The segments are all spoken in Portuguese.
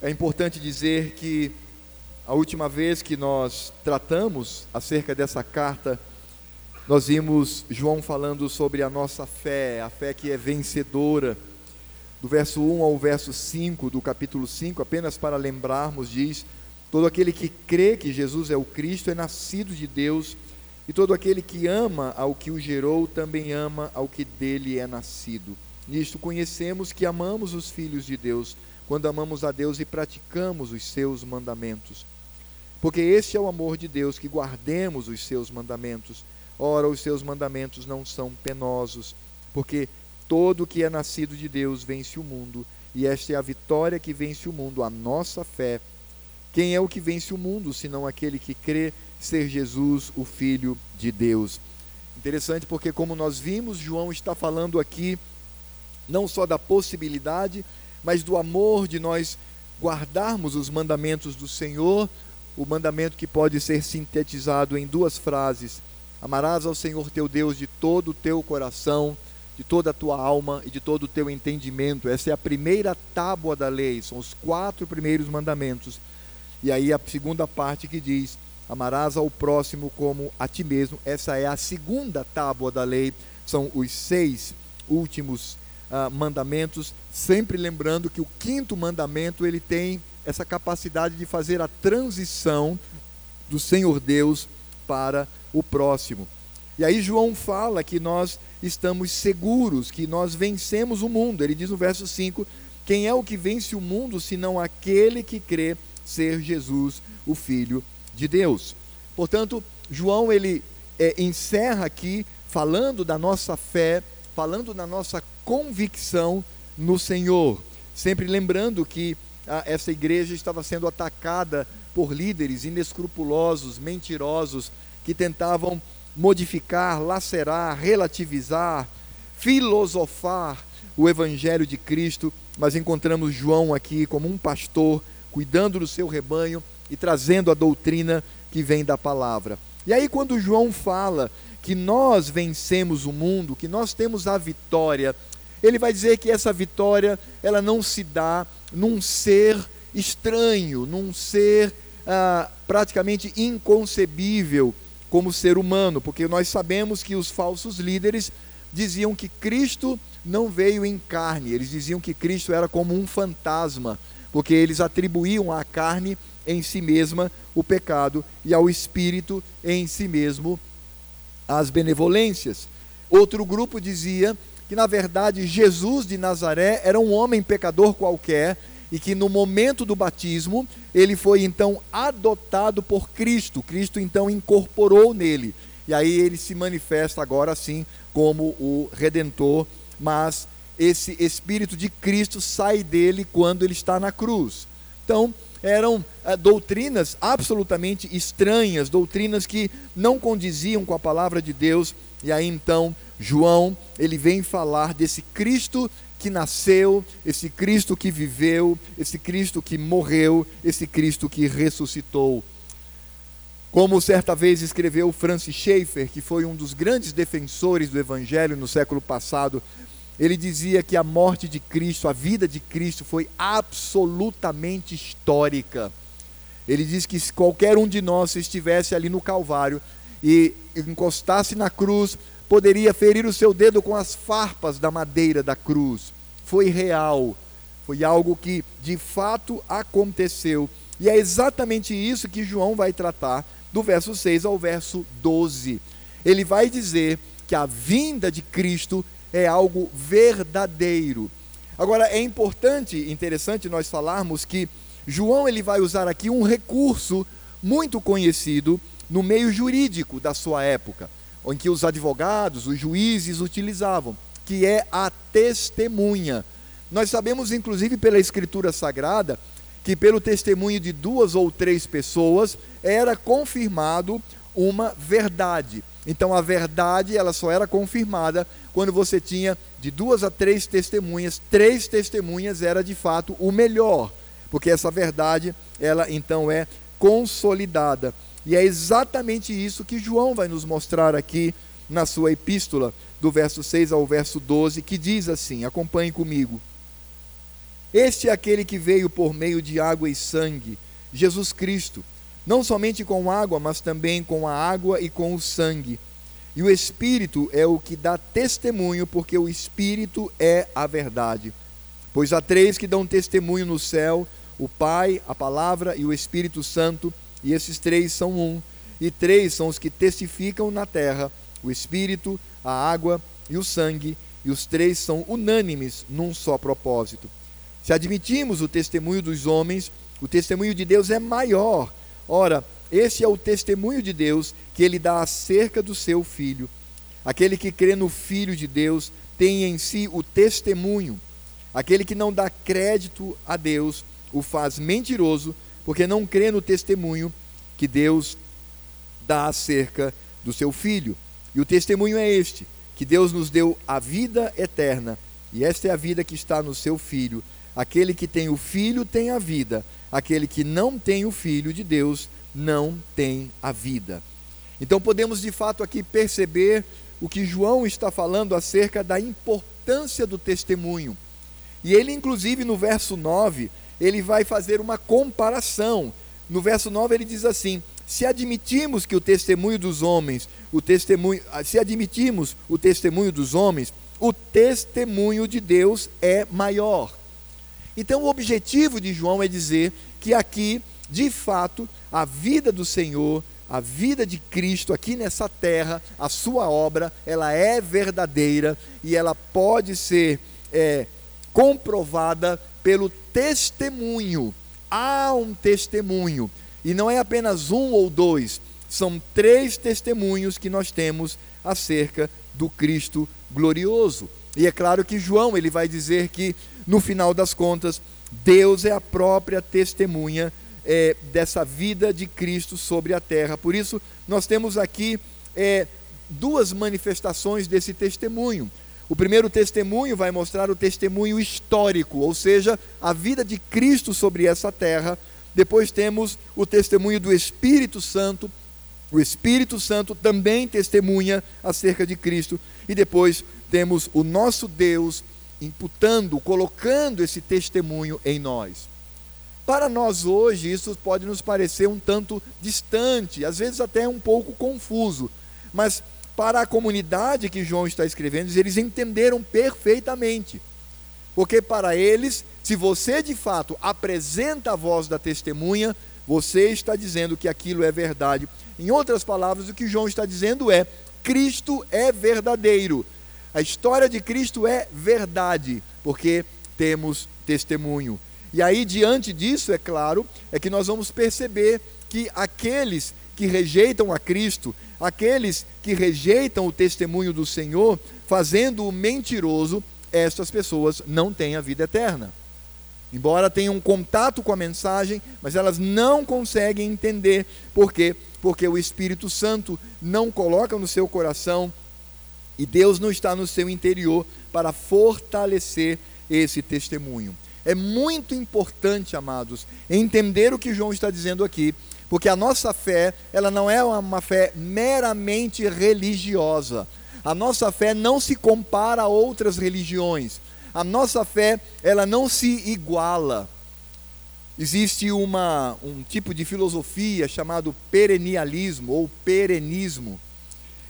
É importante dizer que a última vez que nós tratamos acerca dessa carta, nós vimos João falando sobre a nossa fé, a fé que é vencedora. Do verso 1 ao verso 5 do capítulo 5, apenas para lembrarmos, diz: Todo aquele que crê que Jesus é o Cristo é nascido de Deus, e todo aquele que ama ao que o gerou também ama ao que dele é nascido. Nisto conhecemos que amamos os filhos de Deus quando amamos a Deus e praticamos os seus mandamentos. Porque este é o amor de Deus, que guardemos os seus mandamentos. Ora, os seus mandamentos não são penosos, porque todo que é nascido de Deus vence o mundo, e esta é a vitória que vence o mundo, a nossa fé. Quem é o que vence o mundo, senão aquele que crê ser Jesus, o Filho de Deus? Interessante porque, como nós vimos, João está falando aqui não só da possibilidade, mas do amor de nós guardarmos os mandamentos do Senhor, o mandamento que pode ser sintetizado em duas frases: Amarás ao Senhor teu Deus de todo o teu coração, de toda a tua alma e de todo o teu entendimento. Essa é a primeira tábua da lei, são os quatro primeiros mandamentos. E aí a segunda parte que diz: Amarás ao próximo como a ti mesmo. Essa é a segunda tábua da lei, são os seis últimos uh, mandamentos, sempre lembrando que o quinto mandamento ele tem essa capacidade de fazer a transição do Senhor Deus para o próximo. E aí João fala que nós estamos seguros, que nós vencemos o mundo. Ele diz no verso 5: Quem é o que vence o mundo senão aquele que crê ser Jesus, o Filho de Deus? Portanto, João ele é, encerra aqui falando da nossa fé, falando da nossa convicção no Senhor. Sempre lembrando que ah, essa igreja estava sendo atacada por líderes inescrupulosos, mentirosos, que tentavam modificar, lacerar, relativizar, filosofar o Evangelho de Cristo, mas encontramos João aqui como um pastor, cuidando do seu rebanho e trazendo a doutrina que vem da palavra. E aí, quando João fala que nós vencemos o mundo, que nós temos a vitória, ele vai dizer que essa vitória ela não se dá num ser estranho, num ser ah, praticamente inconcebível como ser humano, porque nós sabemos que os falsos líderes diziam que Cristo não veio em carne, eles diziam que Cristo era como um fantasma, porque eles atribuíam à carne em si mesma o pecado e ao espírito em si mesmo as benevolências. Outro grupo dizia que na verdade Jesus de Nazaré era um homem pecador qualquer e que no momento do batismo ele foi então adotado por Cristo. Cristo então incorporou nele. E aí ele se manifesta agora sim como o redentor, mas esse espírito de Cristo sai dele quando ele está na cruz. Então, eram é, doutrinas absolutamente estranhas, doutrinas que não condiziam com a palavra de Deus. E aí então João, ele vem falar desse Cristo que nasceu, esse Cristo que viveu, esse Cristo que morreu, esse Cristo que ressuscitou. Como certa vez escreveu Francis Schaeffer, que foi um dos grandes defensores do Evangelho no século passado, ele dizia que a morte de Cristo, a vida de Cristo foi absolutamente histórica. Ele diz que se qualquer um de nós estivesse ali no Calvário e encostasse na cruz, poderia ferir o seu dedo com as farpas da madeira da cruz. Foi real, foi algo que de fato aconteceu. E é exatamente isso que João vai tratar do verso 6 ao verso 12. Ele vai dizer que a vinda de Cristo é algo verdadeiro. Agora é importante, interessante nós falarmos que João ele vai usar aqui um recurso muito conhecido no meio jurídico da sua época, em que os advogados, os juízes utilizavam, que é a testemunha. Nós sabemos, inclusive, pela Escritura Sagrada, que pelo testemunho de duas ou três pessoas era confirmado uma verdade. Então a verdade ela só era confirmada quando você tinha de duas a três testemunhas. Três testemunhas era de fato o melhor, porque essa verdade ela então é consolidada. E é exatamente isso que João vai nos mostrar aqui na sua epístola, do verso 6 ao verso 12, que diz assim: acompanhe comigo. Este é aquele que veio por meio de água e sangue, Jesus Cristo, não somente com água, mas também com a água e com o sangue. E o Espírito é o que dá testemunho, porque o Espírito é a verdade. Pois há três que dão testemunho no céu: o Pai, a Palavra e o Espírito Santo, e esses três são um. E três são os que testificam na terra: o Espírito, a água e o sangue, e os três são unânimes num só propósito. Se admitimos o testemunho dos homens, o testemunho de Deus é maior. Ora, esse é o testemunho de Deus que ele dá acerca do seu filho. Aquele que crê no Filho de Deus tem em si o testemunho. Aquele que não dá crédito a Deus o faz mentiroso, porque não crê no testemunho que Deus dá acerca do seu filho. E o testemunho é este: que Deus nos deu a vida eterna, e esta é a vida que está no seu filho. Aquele que tem o filho tem a vida, aquele que não tem o filho de Deus não tem a vida. Então podemos de fato aqui perceber o que João está falando acerca da importância do testemunho. E ele, inclusive, no verso 9, ele vai fazer uma comparação. No verso 9 ele diz assim: se admitimos que o testemunho dos homens, o testemunho, se admitimos o testemunho dos homens, o testemunho de Deus é maior. Então, o objetivo de João é dizer que aqui, de fato, a vida do Senhor, a vida de Cristo aqui nessa terra, a sua obra, ela é verdadeira e ela pode ser é, comprovada pelo testemunho. Há um testemunho. E não é apenas um ou dois, são três testemunhos que nós temos acerca do Cristo glorioso. E é claro que João ele vai dizer que no final das contas Deus é a própria testemunha é, dessa vida de Cristo sobre a terra. Por isso nós temos aqui é, duas manifestações desse testemunho. O primeiro testemunho vai mostrar o testemunho histórico, ou seja, a vida de Cristo sobre essa terra. Depois temos o testemunho do Espírito Santo. O Espírito Santo também testemunha acerca de Cristo. E depois temos o nosso Deus imputando, colocando esse testemunho em nós. Para nós hoje, isso pode nos parecer um tanto distante, às vezes até um pouco confuso, mas para a comunidade que João está escrevendo, eles entenderam perfeitamente. Porque para eles, se você de fato apresenta a voz da testemunha, você está dizendo que aquilo é verdade. Em outras palavras, o que João está dizendo é: Cristo é verdadeiro. A história de Cristo é verdade, porque temos testemunho. E aí, diante disso, é claro, é que nós vamos perceber que aqueles que rejeitam a Cristo, aqueles que rejeitam o testemunho do Senhor, fazendo-o mentiroso, estas pessoas não têm a vida eterna. Embora tenham um contato com a mensagem, mas elas não conseguem entender. Por quê? Porque o Espírito Santo não coloca no seu coração e Deus não está no seu interior para fortalecer esse testemunho. É muito importante, amados, entender o que João está dizendo aqui, porque a nossa fé, ela não é uma fé meramente religiosa. A nossa fé não se compara a outras religiões. A nossa fé, ela não se iguala. Existe uma, um tipo de filosofia chamado perennialismo ou perenismo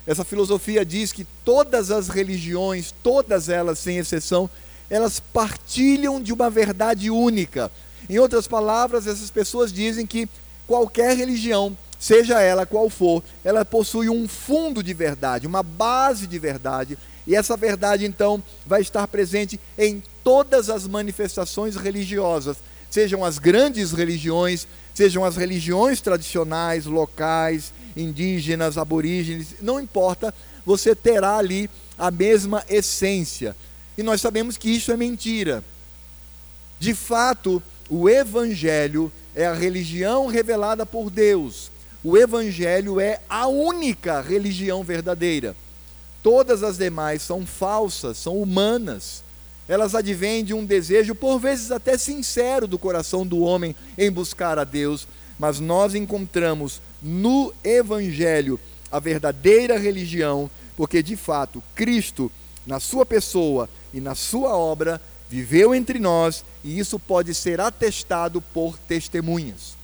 essa filosofia diz que todas as religiões, todas elas sem exceção, elas partilham de uma verdade única. Em outras palavras, essas pessoas dizem que qualquer religião, seja ela qual for, ela possui um fundo de verdade, uma base de verdade, e essa verdade então vai estar presente em todas as manifestações religiosas, sejam as grandes religiões, sejam as religiões tradicionais, locais, indígenas, aborígenes, não importa, você terá ali a mesma essência. E nós sabemos que isso é mentira. De fato, o Evangelho é a religião revelada por Deus. O Evangelho é a única religião verdadeira. Todas as demais são falsas, são humanas. Elas advêm de um desejo, por vezes até sincero, do coração do homem em buscar a Deus, mas nós encontramos no Evangelho a verdadeira religião, porque de fato Cristo, na sua pessoa e na sua obra, viveu entre nós e isso pode ser atestado por testemunhas.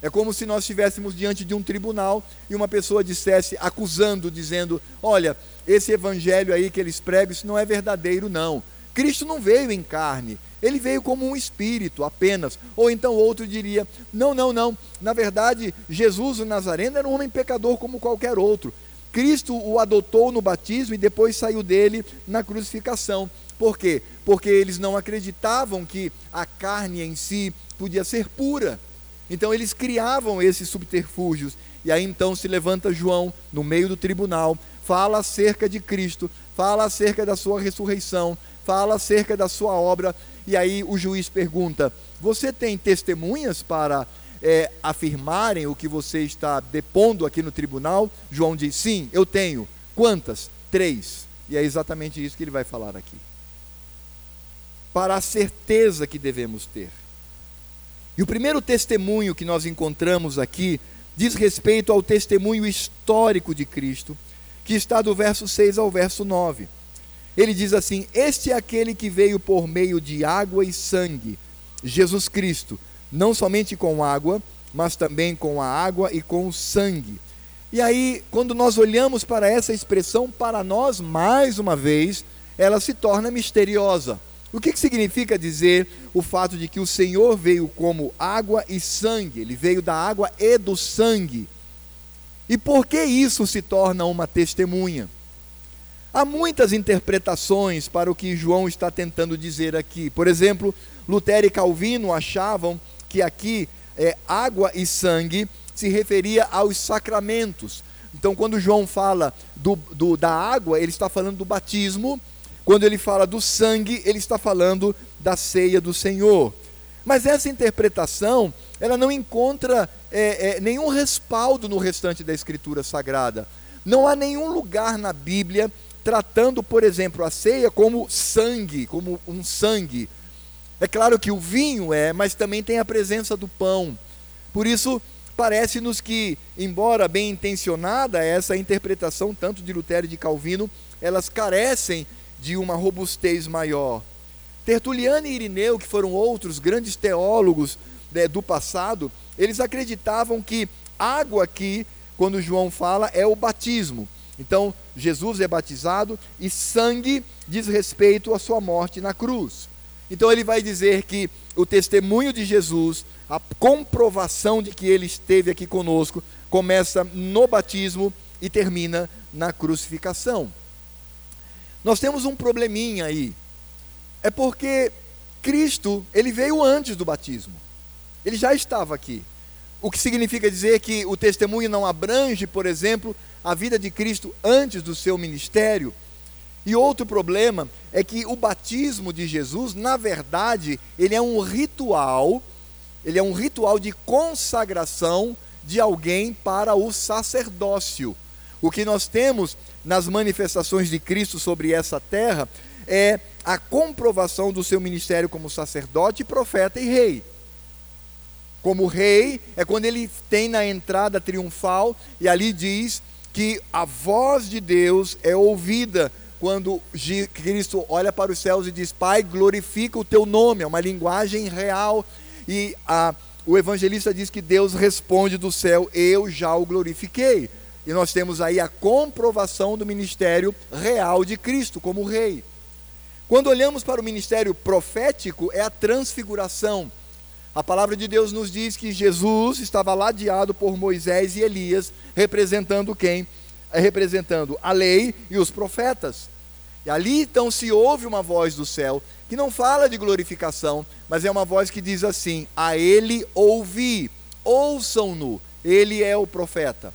É como se nós estivéssemos diante de um tribunal e uma pessoa dissesse, acusando, dizendo: Olha, esse evangelho aí que eles pregam, isso não é verdadeiro, não. Cristo não veio em carne, ele veio como um espírito apenas. Ou então outro diria: Não, não, não. Na verdade, Jesus o Nazareno era um homem pecador como qualquer outro. Cristo o adotou no batismo e depois saiu dele na crucificação. Por quê? Porque eles não acreditavam que a carne em si podia ser pura. Então eles criavam esses subterfúgios. E aí então se levanta João no meio do tribunal, fala acerca de Cristo, fala acerca da sua ressurreição, fala acerca da sua obra. E aí o juiz pergunta: Você tem testemunhas para é, afirmarem o que você está depondo aqui no tribunal? João diz: Sim, eu tenho. Quantas? Três. E é exatamente isso que ele vai falar aqui. Para a certeza que devemos ter. E o primeiro testemunho que nós encontramos aqui diz respeito ao testemunho histórico de Cristo, que está do verso 6 ao verso 9. Ele diz assim: Este é aquele que veio por meio de água e sangue, Jesus Cristo, não somente com água, mas também com a água e com o sangue. E aí, quando nós olhamos para essa expressão, para nós, mais uma vez, ela se torna misteriosa. O que, que significa dizer o fato de que o Senhor veio como água e sangue? Ele veio da água e do sangue. E por que isso se torna uma testemunha? Há muitas interpretações para o que João está tentando dizer aqui. Por exemplo, Lutero e Calvino achavam que aqui é, água e sangue se referia aos sacramentos. Então, quando João fala do, do, da água, ele está falando do batismo quando ele fala do sangue, ele está falando da ceia do Senhor. Mas essa interpretação, ela não encontra é, é, nenhum respaldo no restante da Escritura Sagrada. Não há nenhum lugar na Bíblia tratando, por exemplo, a ceia como sangue, como um sangue. É claro que o vinho é, mas também tem a presença do pão. Por isso, parece-nos que, embora bem intencionada essa interpretação, tanto de Lutero e de Calvino, elas carecem de uma robustez maior. Tertuliano e Irineu, que foram outros grandes teólogos né, do passado, eles acreditavam que água aqui, quando João fala, é o batismo. Então, Jesus é batizado e sangue diz respeito à sua morte na cruz. Então, ele vai dizer que o testemunho de Jesus, a comprovação de que ele esteve aqui conosco, começa no batismo e termina na crucificação. Nós temos um probleminha aí. É porque Cristo, ele veio antes do batismo. Ele já estava aqui. O que significa dizer que o testemunho não abrange, por exemplo, a vida de Cristo antes do seu ministério. E outro problema é que o batismo de Jesus, na verdade, ele é um ritual, ele é um ritual de consagração de alguém para o sacerdócio. O que nós temos nas manifestações de Cristo sobre essa terra é a comprovação do seu ministério como sacerdote, profeta e rei. Como rei, é quando ele tem na entrada triunfal e ali diz que a voz de Deus é ouvida quando Cristo olha para os céus e diz: Pai, glorifica o teu nome. É uma linguagem real. E a, o evangelista diz que Deus responde do céu: Eu já o glorifiquei. E nós temos aí a comprovação do ministério real de Cristo como rei. Quando olhamos para o ministério profético, é a transfiguração. A palavra de Deus nos diz que Jesus estava ladeado por Moisés e Elias, representando quem? Representando a lei e os profetas. E ali então se ouve uma voz do céu que não fala de glorificação, mas é uma voz que diz assim: A ele ouvi, ouçam-no, ele é o profeta.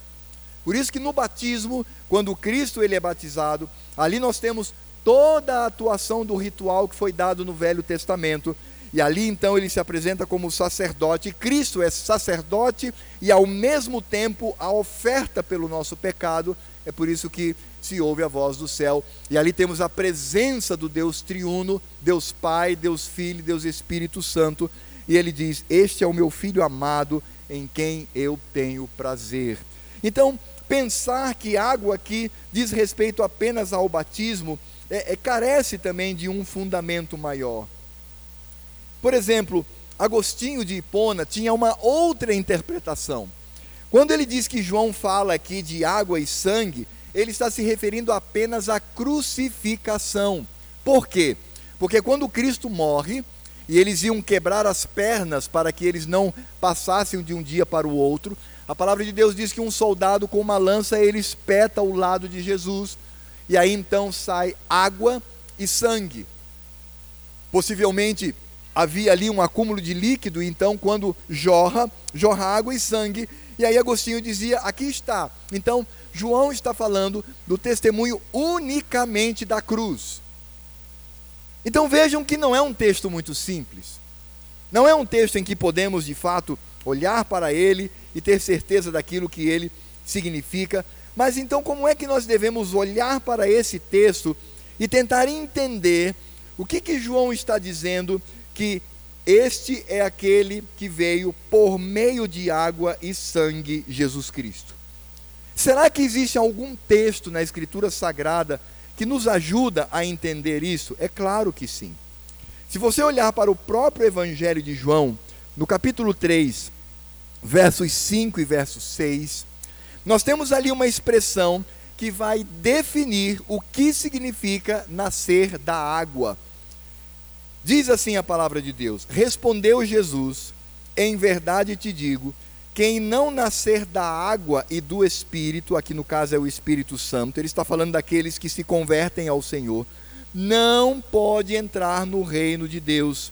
Por isso que no batismo, quando Cristo ele é batizado, ali nós temos toda a atuação do ritual que foi dado no Velho Testamento. E ali então ele se apresenta como sacerdote. Cristo é sacerdote e ao mesmo tempo a oferta pelo nosso pecado. É por isso que se ouve a voz do céu. E ali temos a presença do Deus triuno, Deus Pai, Deus Filho, Deus Espírito Santo. E ele diz: Este é o meu filho amado, em quem eu tenho prazer. Então, pensar que água aqui diz respeito apenas ao batismo é, é, carece também de um fundamento maior. Por exemplo, Agostinho de Hipona tinha uma outra interpretação. Quando ele diz que João fala aqui de água e sangue, ele está se referindo apenas à crucificação. Por quê? Porque quando Cristo morre, e eles iam quebrar as pernas para que eles não passassem de um dia para o outro, a palavra de Deus diz que um soldado com uma lança ele espeta o lado de Jesus, e aí então sai água e sangue. Possivelmente havia ali um acúmulo de líquido, então quando jorra, jorra água e sangue, e aí Agostinho dizia: aqui está. Então, João está falando do testemunho unicamente da cruz. Então vejam que não é um texto muito simples. Não é um texto em que podemos, de fato, olhar para ele e ter certeza daquilo que ele significa. Mas então, como é que nós devemos olhar para esse texto e tentar entender o que, que João está dizendo que este é aquele que veio por meio de água e sangue, Jesus Cristo. Será que existe algum texto na Escritura Sagrada que nos ajuda a entender isso? É claro que sim. Se você olhar para o próprio Evangelho de João, no capítulo 3, versos 5 e verso 6, nós temos ali uma expressão que vai definir o que significa nascer da água. Diz assim a palavra de Deus: Respondeu Jesus: Em verdade te digo, quem não nascer da água e do Espírito, aqui no caso é o Espírito Santo, ele está falando daqueles que se convertem ao Senhor, não pode entrar no reino de Deus.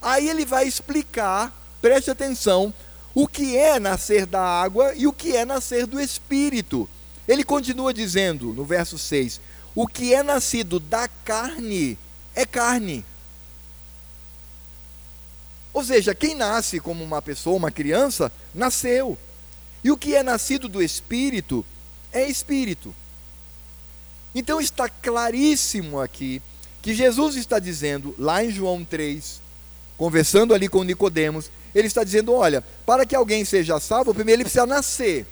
Aí ele vai explicar, preste atenção, o que é nascer da água e o que é nascer do Espírito. Ele continua dizendo, no verso 6, o que é nascido da carne é carne ou seja, quem nasce como uma pessoa, uma criança, nasceu. E o que é nascido do Espírito é Espírito. Então está claríssimo aqui que Jesus está dizendo, lá em João 3, conversando ali com Nicodemos, ele está dizendo: olha, para que alguém seja salvo, primeiro ele precisa nascer.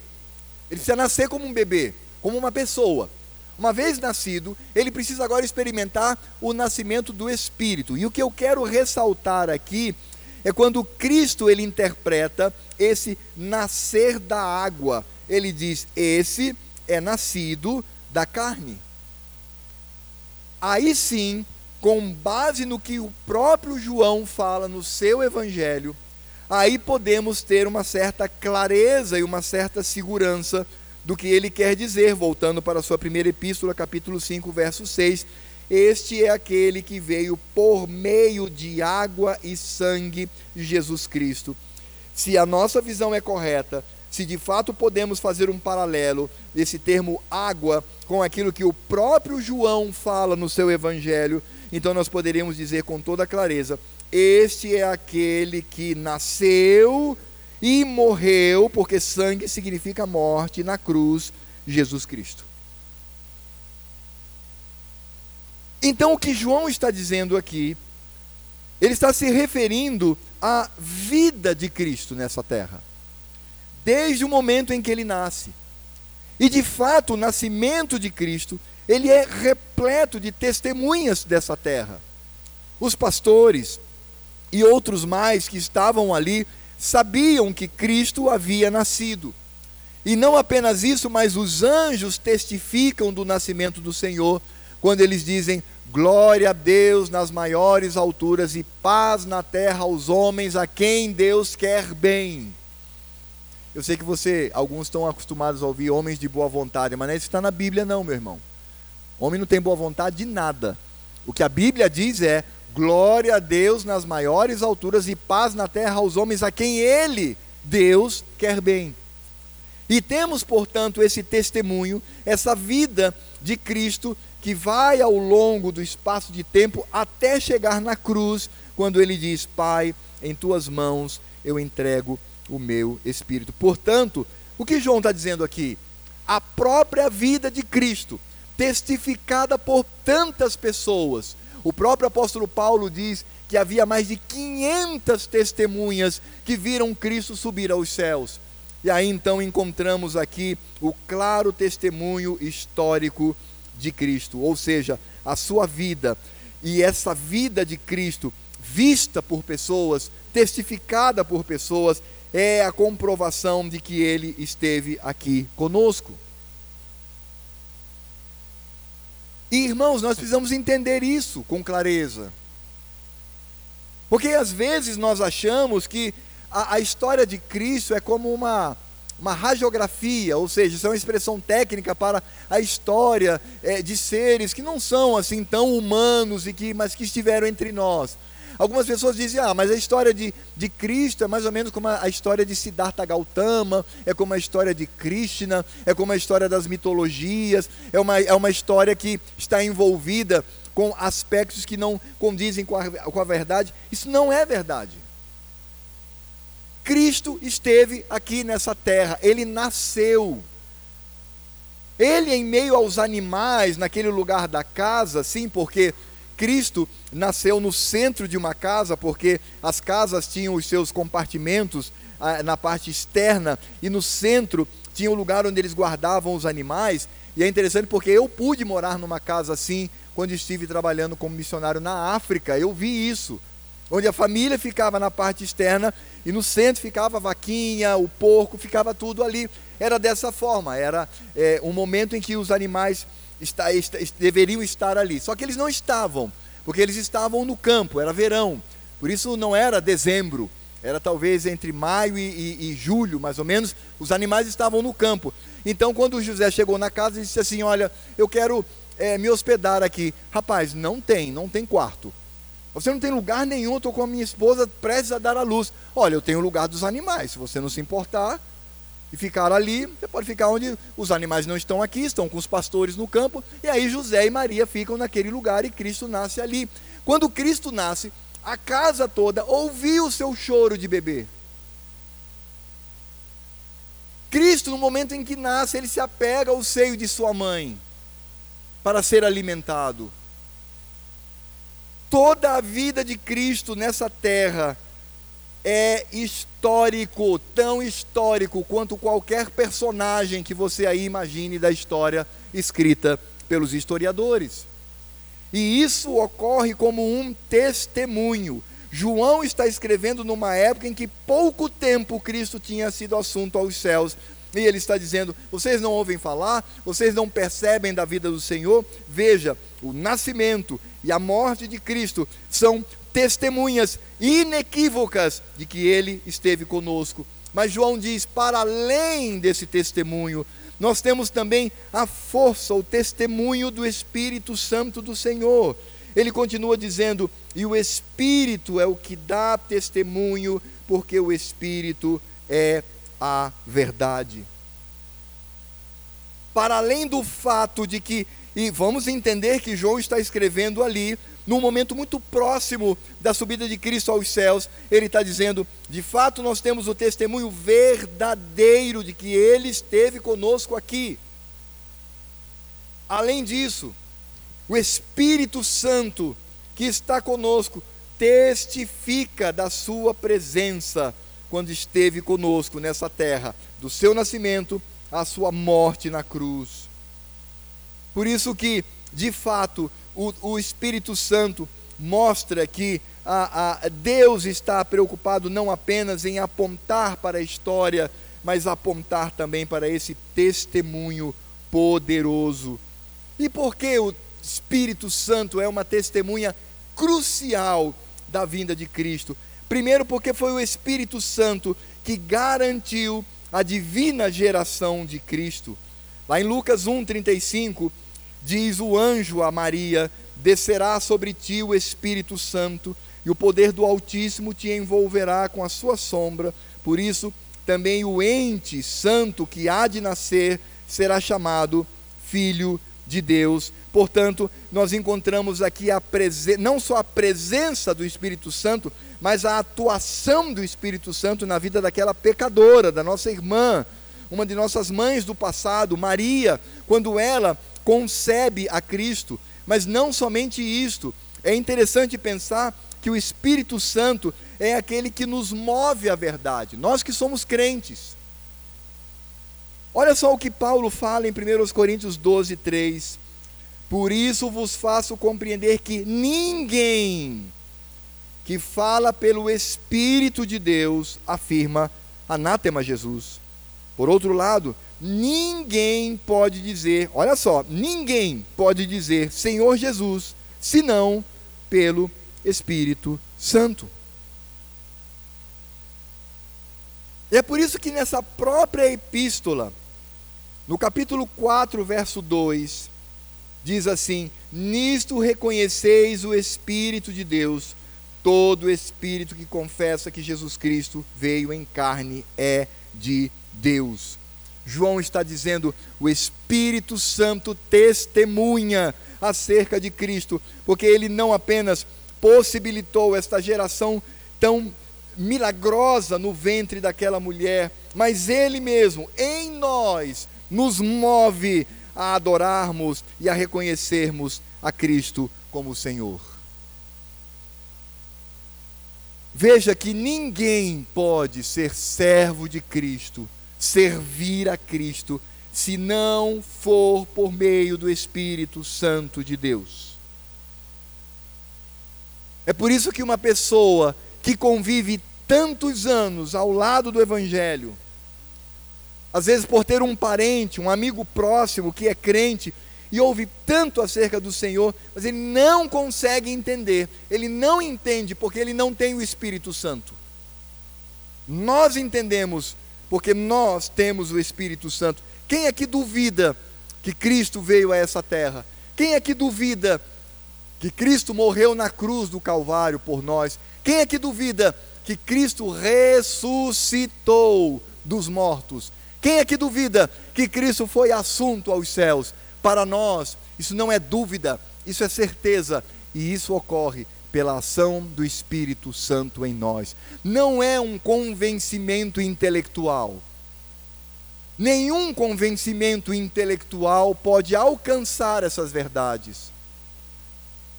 Ele precisa nascer como um bebê, como uma pessoa. Uma vez nascido, ele precisa agora experimentar o nascimento do Espírito. E o que eu quero ressaltar aqui é quando Cristo ele interpreta esse nascer da água. Ele diz: "Esse é nascido da carne". Aí sim, com base no que o próprio João fala no seu evangelho, aí podemos ter uma certa clareza e uma certa segurança do que ele quer dizer, voltando para a sua primeira epístola, capítulo 5, verso 6, este é aquele que veio por meio de água e sangue de Jesus Cristo. Se a nossa visão é correta, se de fato podemos fazer um paralelo desse termo água com aquilo que o próprio João fala no seu evangelho, então nós poderíamos dizer com toda clareza: este é aquele que nasceu e morreu, porque sangue significa morte na cruz, Jesus Cristo. Então, o que João está dizendo aqui, ele está se referindo à vida de Cristo nessa terra, desde o momento em que ele nasce. E de fato, o nascimento de Cristo, ele é repleto de testemunhas dessa terra. Os pastores e outros mais que estavam ali sabiam que Cristo havia nascido. E não apenas isso, mas os anjos testificam do nascimento do Senhor, quando eles dizem: Glória a Deus nas maiores alturas e paz na terra aos homens a quem Deus quer bem. Eu sei que você, alguns estão acostumados a ouvir homens de boa vontade, mas não é isso está na Bíblia, não, meu irmão. Homem não tem boa vontade de nada. O que a Bíblia diz é: glória a Deus nas maiores alturas e paz na terra aos homens a quem Ele, Deus, quer bem. E temos, portanto, esse testemunho, essa vida de Cristo que vai ao longo do espaço de tempo até chegar na cruz, quando ele diz: Pai, em tuas mãos eu entrego o meu espírito. Portanto, o que João está dizendo aqui? A própria vida de Cristo, testificada por tantas pessoas. O próprio apóstolo Paulo diz que havia mais de 500 testemunhas que viram Cristo subir aos céus. E aí então encontramos aqui o claro testemunho histórico de Cristo, ou seja, a sua vida. E essa vida de Cristo vista por pessoas, testificada por pessoas, é a comprovação de que ele esteve aqui conosco. E irmãos, nós precisamos entender isso com clareza. Porque às vezes nós achamos que a, a história de Cristo é como uma, uma radiografia, ou seja, isso é uma expressão técnica para a história é, de seres que não são assim tão humanos e que, mas que estiveram entre nós. Algumas pessoas dizem, ah, mas a história de, de Cristo é mais ou menos como a, a história de Siddhartha Gautama, é como a história de Krishna, é como a história das mitologias, é uma, é uma história que está envolvida com aspectos que não condizem com a, com a verdade. Isso não é verdade. Cristo esteve aqui nessa terra, ele nasceu. Ele, em meio aos animais, naquele lugar da casa, sim, porque Cristo nasceu no centro de uma casa, porque as casas tinham os seus compartimentos ah, na parte externa, e no centro tinha o lugar onde eles guardavam os animais. E é interessante porque eu pude morar numa casa assim quando estive trabalhando como missionário na África. Eu vi isso, onde a família ficava na parte externa e no centro ficava a vaquinha, o porco, ficava tudo ali. Era dessa forma, era é, um momento em que os animais está, está, deveriam estar ali. Só que eles não estavam, porque eles estavam no campo, era verão. Por isso não era dezembro, era talvez entre maio e, e, e, julho, mais ou menos, os animais estavam no campo. Então, quando José chegou na casa, ele disse assim: Olha, eu quero é, me hospedar aqui. Rapaz, não tem, não tem quarto. Você não tem lugar nenhum, estou com a minha esposa prestes a dar à luz. Olha, eu tenho o lugar dos animais, se você não se importar, e ficar ali, você pode ficar onde os animais não estão aqui, estão com os pastores no campo, e aí José e Maria ficam naquele lugar e Cristo nasce ali. Quando Cristo nasce, a casa toda ouviu o seu choro de bebê. Cristo, no momento em que nasce, ele se apega ao seio de sua mãe para ser alimentado. Toda a vida de Cristo nessa terra é histórico, tão histórico quanto qualquer personagem que você aí imagine da história escrita pelos historiadores. E isso ocorre como um testemunho. João está escrevendo numa época em que pouco tempo Cristo tinha sido assunto aos céus. E ele está dizendo: vocês não ouvem falar, vocês não percebem da vida do Senhor. Veja, o nascimento e a morte de Cristo são testemunhas inequívocas de que ele esteve conosco. Mas João diz: para além desse testemunho, nós temos também a força, o testemunho do Espírito Santo do Senhor. Ele continua dizendo: e o Espírito é o que dá testemunho, porque o Espírito é a verdade. Para além do fato de que, e vamos entender que João está escrevendo ali num momento muito próximo da subida de Cristo aos céus, ele está dizendo: de fato, nós temos o testemunho verdadeiro de que ele esteve conosco aqui. Além disso, o Espírito Santo que está conosco testifica da sua presença quando esteve conosco nessa terra, do seu nascimento à sua morte na cruz. Por isso que, de fato, o, o Espírito Santo mostra que a, a Deus está preocupado não apenas em apontar para a história, mas apontar também para esse testemunho poderoso. E por que o Espírito Santo é uma testemunha crucial da vinda de Cristo? Primeiro, porque foi o Espírito Santo que garantiu a divina geração de Cristo. Lá em Lucas 1,35 diz o anjo a Maria: Descerá sobre ti o Espírito Santo, e o poder do Altíssimo te envolverá com a sua sombra. Por isso, também o ente santo que há de nascer será chamado Filho de Deus. Portanto, nós encontramos aqui a não só a presença do Espírito Santo, mas a atuação do Espírito Santo na vida daquela pecadora, da nossa irmã, uma de nossas mães do passado, Maria, quando ela concebe a Cristo. Mas não somente isto, é interessante pensar que o Espírito Santo é aquele que nos move à verdade, nós que somos crentes. Olha só o que Paulo fala em 1 Coríntios 12, 3. Por isso vos faço compreender que ninguém que fala pelo Espírito de Deus, afirma anátema Jesus. Por outro lado, ninguém pode dizer, olha só, ninguém pode dizer Senhor Jesus, senão pelo Espírito Santo. E é por isso que nessa própria epístola, no capítulo 4, verso 2, diz assim: Nisto reconheceis o Espírito de Deus, todo espírito que confessa que Jesus Cristo veio em carne é de Deus. João está dizendo: o Espírito Santo testemunha acerca de Cristo, porque ele não apenas possibilitou esta geração tão milagrosa no ventre daquela mulher, mas Ele mesmo, em nós, nos move a adorarmos e a reconhecermos a Cristo como Senhor. Veja que ninguém pode ser servo de Cristo, servir a Cristo, se não for por meio do Espírito Santo de Deus. É por isso que uma pessoa que convive tantos anos ao lado do Evangelho, às vezes por ter um parente, um amigo próximo que é crente e ouve tanto acerca do Senhor, mas ele não consegue entender, ele não entende porque ele não tem o Espírito Santo. Nós entendemos porque nós temos o Espírito Santo. Quem é que duvida que Cristo veio a essa terra? Quem é que duvida que Cristo morreu na cruz do Calvário por nós? Quem é que duvida que Cristo ressuscitou dos mortos? Quem é que duvida que Cristo foi assunto aos céus? Para nós, isso não é dúvida, isso é certeza, e isso ocorre pela ação do Espírito Santo em nós. Não é um convencimento intelectual. Nenhum convencimento intelectual pode alcançar essas verdades.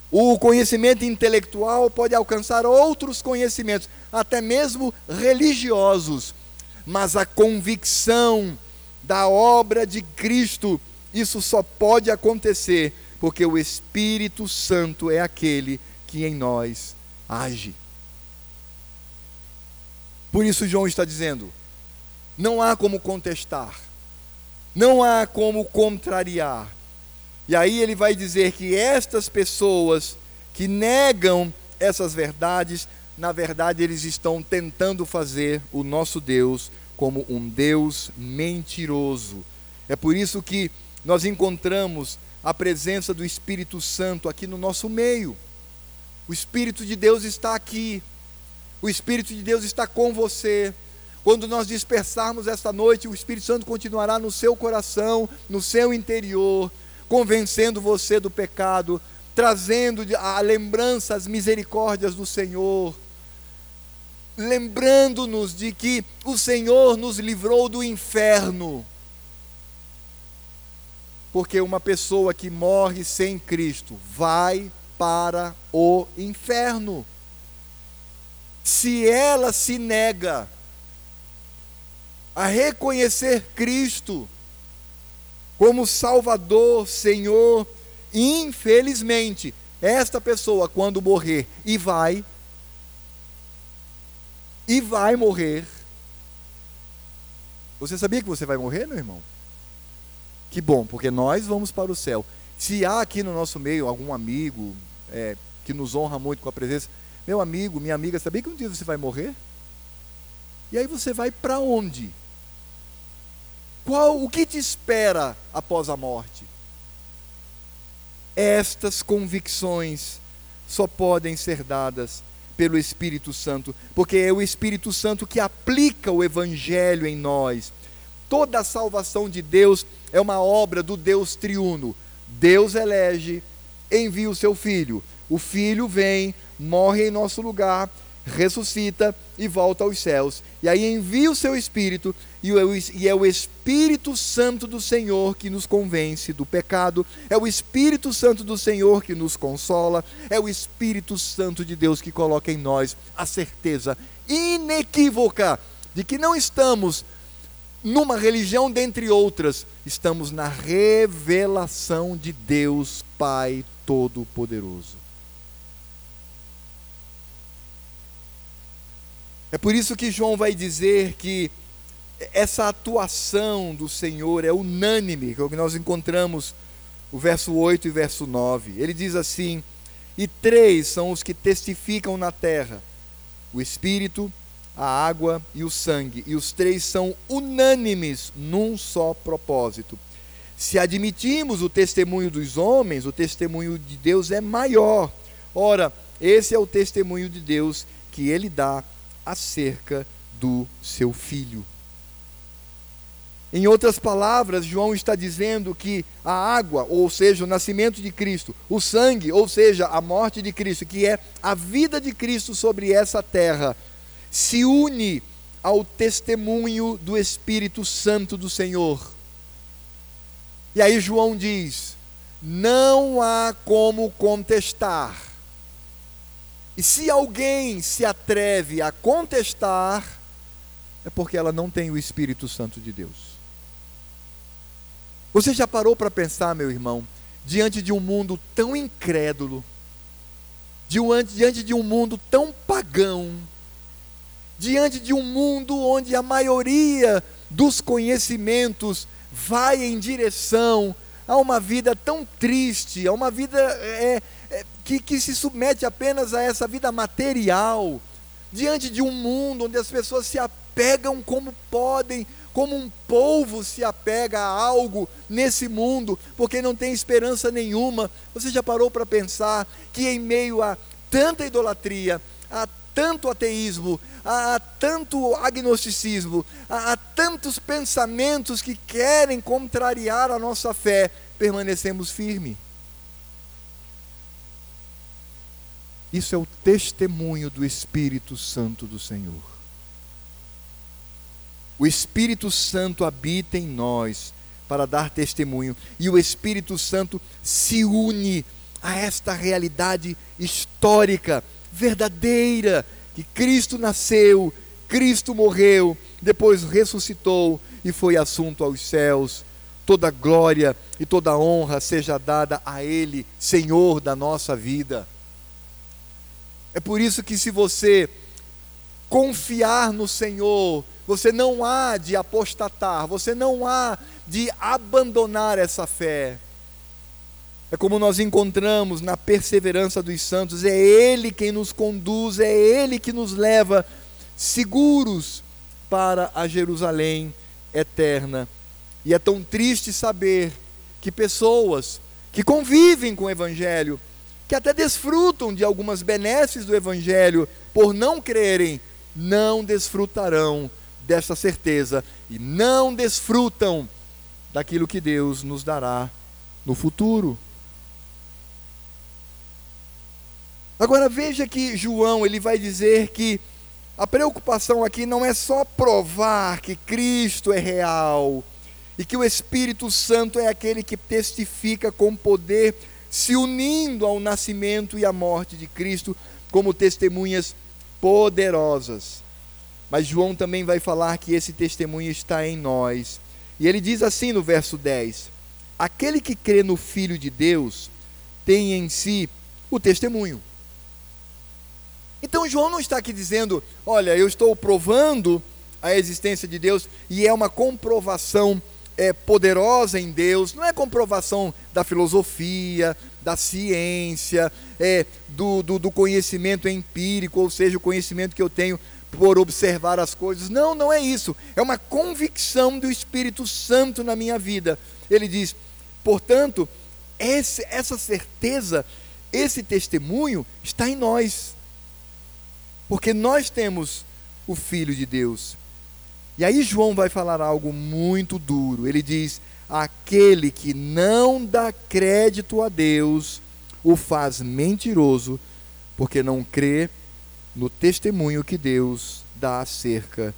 O conhecimento intelectual pode alcançar outros conhecimentos, até mesmo religiosos, mas a convicção da obra de Cristo, isso só pode acontecer porque o Espírito Santo é aquele que em nós age. Por isso, João está dizendo: não há como contestar, não há como contrariar, e aí ele vai dizer que estas pessoas que negam essas verdades, na verdade eles estão tentando fazer o nosso Deus como um Deus mentiroso. É por isso que nós encontramos a presença do Espírito Santo aqui no nosso meio. O Espírito de Deus está aqui. O Espírito de Deus está com você. Quando nós dispersarmos esta noite, o Espírito Santo continuará no seu coração, no seu interior convencendo você do pecado, trazendo a lembrança, as misericórdias do Senhor, lembrando-nos de que o Senhor nos livrou do inferno. Porque uma pessoa que morre sem Cristo vai para o inferno. Se ela se nega a reconhecer Cristo, como Salvador, Senhor. Infelizmente, esta pessoa, quando morrer, e vai, e vai morrer. Você sabia que você vai morrer, meu irmão? Que bom, porque nós vamos para o céu. Se há aqui no nosso meio algum amigo é, que nos honra muito com a presença, meu amigo, minha amiga, sabia que um dia você vai morrer? E aí você vai para onde? Qual o que te espera após a morte? Estas convicções só podem ser dadas pelo Espírito Santo, porque é o Espírito Santo que aplica o evangelho em nós. Toda a salvação de Deus é uma obra do Deus triuno. Deus elege, envia o seu filho. O filho vem, morre em nosso lugar, ressuscita e volta aos céus. E aí envia o seu Espírito, e é o Espírito Santo do Senhor que nos convence do pecado, é o Espírito Santo do Senhor que nos consola, é o Espírito Santo de Deus que coloca em nós a certeza inequívoca de que não estamos numa religião dentre outras, estamos na revelação de Deus Pai Todo-Poderoso. É por isso que João vai dizer que essa atuação do Senhor é unânime, que é o que nós encontramos o verso 8 e verso 9. Ele diz assim: E três são os que testificam na terra: o Espírito, a água e o sangue, e os três são unânimes num só propósito. Se admitimos o testemunho dos homens, o testemunho de Deus é maior. Ora, esse é o testemunho de Deus que ele dá acerca do seu filho. Em outras palavras, João está dizendo que a água, ou seja, o nascimento de Cristo, o sangue, ou seja, a morte de Cristo, que é a vida de Cristo sobre essa terra, se une ao testemunho do Espírito Santo do Senhor. E aí João diz: não há como contestar. E se alguém se atreve a contestar, é porque ela não tem o Espírito Santo de Deus. Você já parou para pensar, meu irmão, diante de um mundo tão incrédulo, diante de um mundo tão pagão, diante de um mundo onde a maioria dos conhecimentos vai em direção a uma vida tão triste, a uma vida é, é, que, que se submete apenas a essa vida material, diante de um mundo onde as pessoas se apegam como podem como um polvo se apega a algo nesse mundo, porque não tem esperança nenhuma. Você já parou para pensar que em meio a tanta idolatria, a tanto ateísmo, a tanto agnosticismo, a tantos pensamentos que querem contrariar a nossa fé, permanecemos firmes? Isso é o testemunho do Espírito Santo do Senhor. O Espírito Santo habita em nós para dar testemunho, e o Espírito Santo se une a esta realidade histórica, verdadeira, que Cristo nasceu, Cristo morreu, depois ressuscitou e foi assunto aos céus. Toda glória e toda honra seja dada a Ele, Senhor da nossa vida. É por isso que, se você confiar no Senhor, você não há de apostatar, você não há de abandonar essa fé. É como nós encontramos na perseverança dos santos, é Ele quem nos conduz, é Ele que nos leva seguros para a Jerusalém eterna. E é tão triste saber que pessoas que convivem com o Evangelho, que até desfrutam de algumas benesses do Evangelho, por não crerem, não desfrutarão dessa certeza e não desfrutam daquilo que Deus nos dará no futuro. Agora veja que João ele vai dizer que a preocupação aqui não é só provar que Cristo é real e que o Espírito Santo é aquele que testifica com poder, se unindo ao nascimento e à morte de Cristo como testemunhas poderosas. Mas João também vai falar que esse testemunho está em nós. E ele diz assim no verso 10: Aquele que crê no Filho de Deus tem em si o testemunho. Então João não está aqui dizendo, olha, eu estou provando a existência de Deus e é uma comprovação é, poderosa em Deus, não é comprovação da filosofia, da ciência, é, do, do, do conhecimento empírico, ou seja, o conhecimento que eu tenho por observar as coisas. Não, não é isso. É uma convicção do Espírito Santo na minha vida. Ele diz, portanto, esse, essa certeza, esse testemunho está em nós. Porque nós temos o Filho de Deus. E aí João vai falar algo muito duro. Ele diz: aquele que não dá crédito a Deus o faz mentiroso, porque não crê no testemunho que Deus dá acerca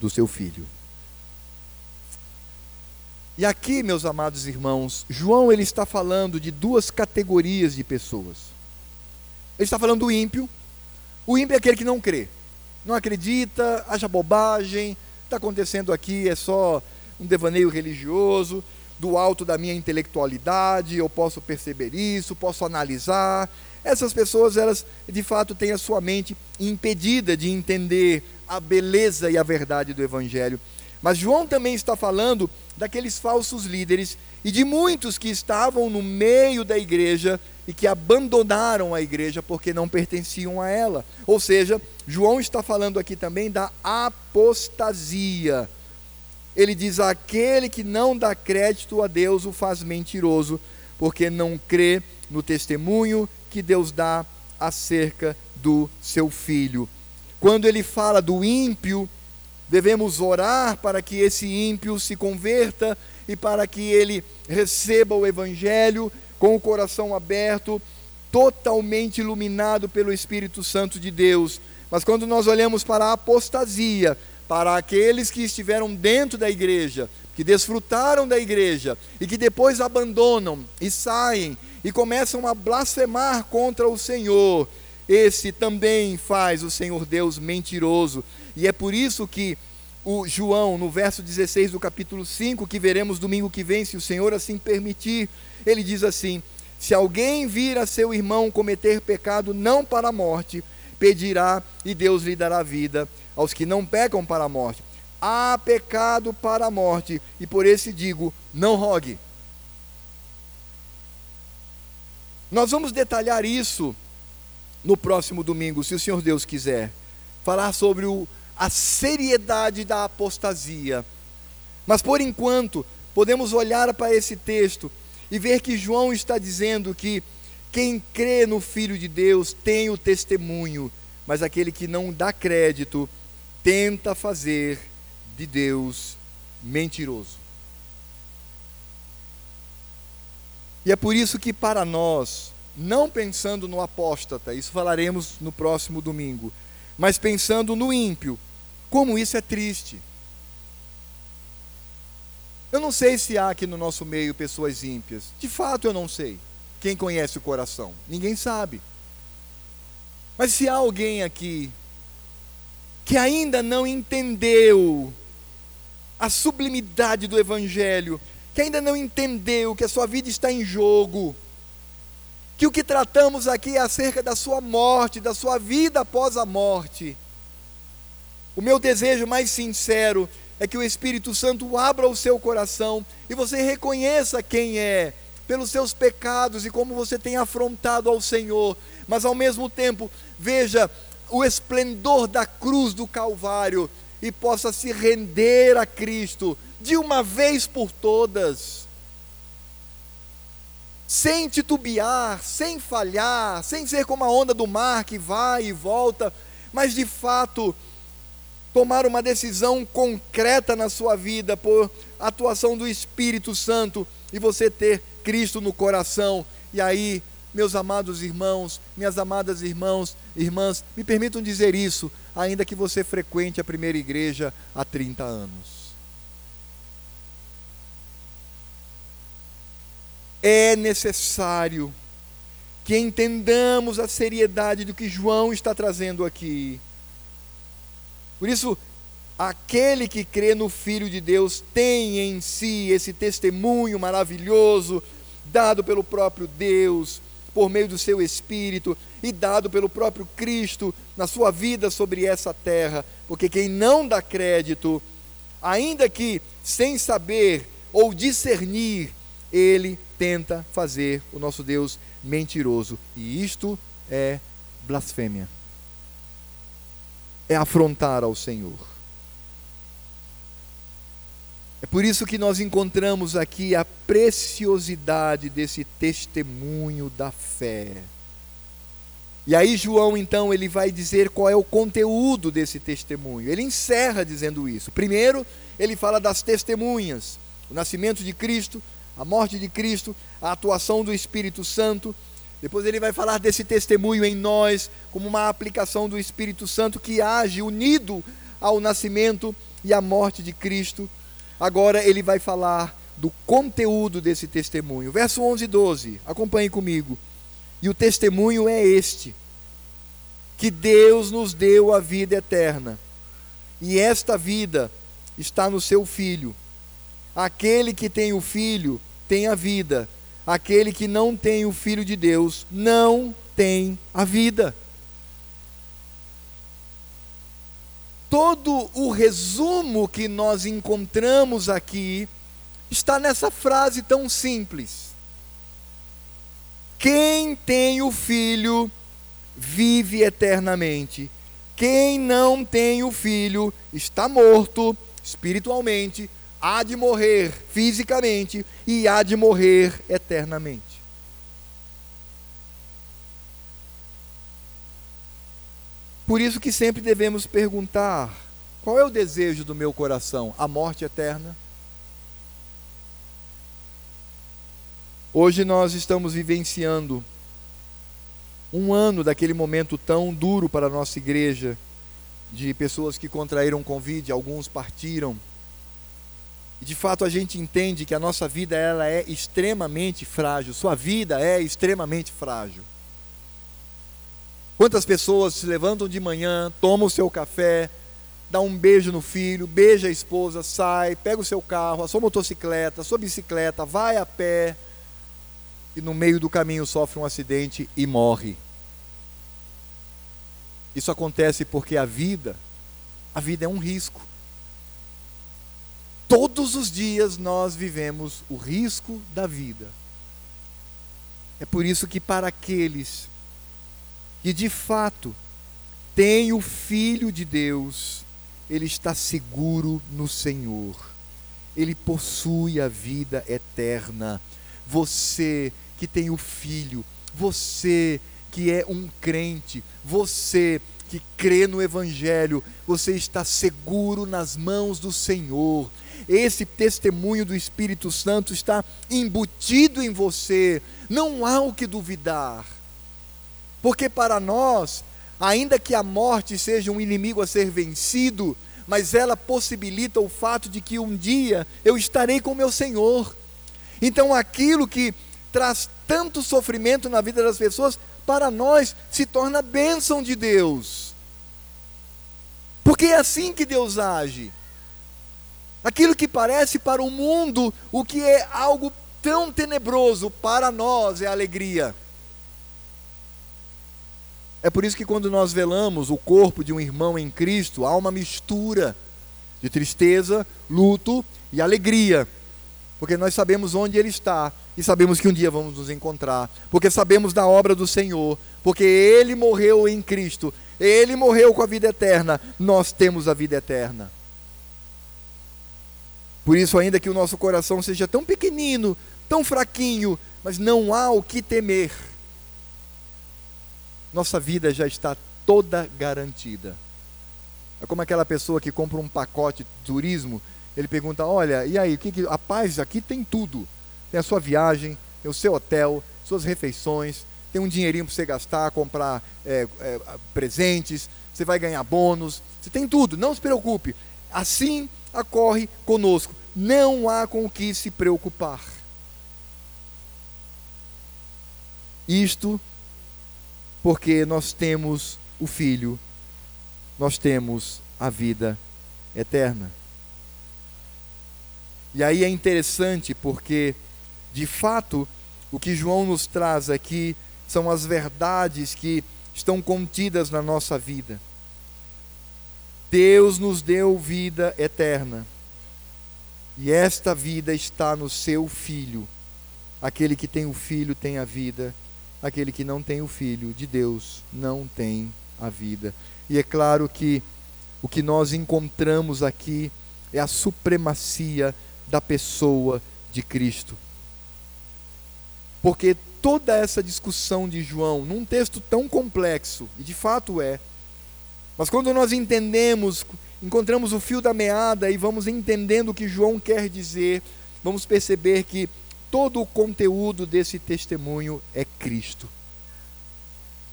do seu filho. E aqui, meus amados irmãos, João ele está falando de duas categorias de pessoas. Ele está falando do ímpio. O ímpio é aquele que não crê, não acredita, acha bobagem, está acontecendo aqui é só um devaneio religioso, do alto da minha intelectualidade, eu posso perceber isso, posso analisar, essas pessoas, elas de fato têm a sua mente impedida de entender a beleza e a verdade do Evangelho. Mas João também está falando daqueles falsos líderes e de muitos que estavam no meio da igreja e que abandonaram a igreja porque não pertenciam a ela. Ou seja, João está falando aqui também da apostasia. Ele diz: aquele que não dá crédito a Deus o faz mentiroso, porque não crê no testemunho que Deus dá acerca do seu filho. Quando ele fala do ímpio, devemos orar para que esse ímpio se converta e para que ele receba o Evangelho com o coração aberto, totalmente iluminado pelo Espírito Santo de Deus. Mas quando nós olhamos para a apostasia, para aqueles que estiveram dentro da igreja, que desfrutaram da igreja e que depois abandonam e saem e começam a blasfemar contra o Senhor, esse também faz o Senhor Deus mentiroso. E é por isso que o João, no verso 16 do capítulo 5, que veremos domingo que vem, se o Senhor assim permitir, ele diz assim: Se alguém vir a seu irmão cometer pecado não para a morte, pedirá e Deus lhe dará vida aos que não pecam para a morte. Há pecado para a morte, e por esse digo: não rogue. Nós vamos detalhar isso no próximo domingo, se o Senhor Deus quiser. Falar sobre o, a seriedade da apostasia. Mas por enquanto, podemos olhar para esse texto e ver que João está dizendo que quem crê no Filho de Deus tem o testemunho, mas aquele que não dá crédito tenta fazer de Deus mentiroso. E é por isso que para nós, não pensando no apóstata, isso falaremos no próximo domingo, mas pensando no ímpio, como isso é triste. Eu não sei se há aqui no nosso meio pessoas ímpias. De fato, eu não sei. Quem conhece o coração? Ninguém sabe. Mas se há alguém aqui que ainda não entendeu a sublimidade do Evangelho, que ainda não entendeu que a sua vida está em jogo, que o que tratamos aqui é acerca da sua morte, da sua vida após a morte. O meu desejo mais sincero é que o Espírito Santo abra o seu coração e você reconheça quem é, pelos seus pecados e como você tem afrontado ao Senhor, mas ao mesmo tempo veja o esplendor da cruz do Calvário e possa se render a Cristo de uma vez por todas. Sem titubear, sem falhar, sem ser como a onda do mar que vai e volta, mas de fato tomar uma decisão concreta na sua vida por atuação do Espírito Santo e você ter Cristo no coração. E aí, meus amados irmãos, minhas amadas irmãos, irmãs, me permitam dizer isso, ainda que você frequente a primeira igreja há 30 anos. é necessário que entendamos a seriedade do que João está trazendo aqui. Por isso, aquele que crê no Filho de Deus tem em si esse testemunho maravilhoso, dado pelo próprio Deus, por meio do seu Espírito e dado pelo próprio Cristo na sua vida sobre essa terra, porque quem não dá crédito, ainda que sem saber ou discernir, ele tenta fazer o nosso Deus mentiroso. E isto é blasfêmia. É afrontar ao Senhor. É por isso que nós encontramos aqui a preciosidade desse testemunho da fé. E aí João então ele vai dizer qual é o conteúdo desse testemunho. Ele encerra dizendo isso. Primeiro, ele fala das testemunhas, o nascimento de Cristo, a morte de Cristo, a atuação do Espírito Santo. Depois ele vai falar desse testemunho em nós, como uma aplicação do Espírito Santo que age unido ao nascimento e à morte de Cristo. Agora ele vai falar do conteúdo desse testemunho. Verso 11 e 12, acompanhe comigo. E o testemunho é este: que Deus nos deu a vida eterna, e esta vida está no seu Filho. Aquele que tem o filho tem a vida. Aquele que não tem o filho de Deus não tem a vida. Todo o resumo que nós encontramos aqui está nessa frase tão simples. Quem tem o filho vive eternamente. Quem não tem o filho está morto espiritualmente, há de morrer fisicamente e há de morrer eternamente. Por isso que sempre devemos perguntar: qual é o desejo do meu coração? A morte eterna? Hoje nós estamos vivenciando um ano daquele momento tão duro para a nossa igreja, de pessoas que contraíram Covid, alguns partiram. E de fato a gente entende que a nossa vida ela é extremamente frágil, sua vida é extremamente frágil. Quantas pessoas se levantam de manhã, tomam o seu café, dá um beijo no filho, beija a esposa, sai, pega o seu carro, a sua motocicleta, a sua bicicleta, vai a pé, e no meio do caminho sofre um acidente e morre. Isso acontece porque a vida, a vida é um risco. Todos os dias nós vivemos o risco da vida. É por isso que para aqueles que de fato têm o Filho de Deus, ele está seguro no Senhor. Ele possui a vida eterna. Você que tem o Filho, você que é um crente, você que crê no Evangelho, você está seguro nas mãos do Senhor. Esse testemunho do Espírito Santo está embutido em você, não há o que duvidar. Porque para nós, ainda que a morte seja um inimigo a ser vencido, mas ela possibilita o fato de que um dia eu estarei com meu Senhor. Então aquilo que traz tanto sofrimento na vida das pessoas, para nós se torna bênção de Deus. Porque é assim que Deus age. Aquilo que parece para o mundo o que é algo tão tenebroso, para nós é alegria. É por isso que quando nós velamos o corpo de um irmão em Cristo, há uma mistura de tristeza, luto e alegria. Porque nós sabemos onde Ele está e sabemos que um dia vamos nos encontrar, porque sabemos da obra do Senhor, porque Ele morreu em Cristo, Ele morreu com a vida eterna, nós temos a vida eterna. Por isso, ainda que o nosso coração seja tão pequenino, tão fraquinho, mas não há o que temer, nossa vida já está toda garantida. É como aquela pessoa que compra um pacote de turismo ele pergunta: Olha, e aí, que, que a paz aqui tem tudo? Tem a sua viagem, tem o seu hotel, suas refeições, tem um dinheirinho para você gastar, comprar é, é, presentes, você vai ganhar bônus, você tem tudo, não se preocupe. Assim ocorre conosco, não há com o que se preocupar. Isto porque nós temos o Filho, nós temos a vida eterna. E aí é interessante porque, de fato, o que João nos traz aqui são as verdades que estão contidas na nossa vida. Deus nos deu vida eterna. E esta vida está no seu Filho. Aquele que tem o Filho tem a vida, aquele que não tem o Filho de Deus não tem a vida. E é claro que o que nós encontramos aqui é a supremacia da pessoa de Cristo. Porque toda essa discussão de João, num texto tão complexo, e de fato é, mas quando nós entendemos, encontramos o fio da meada e vamos entendendo o que João quer dizer, vamos perceber que todo o conteúdo desse testemunho é Cristo.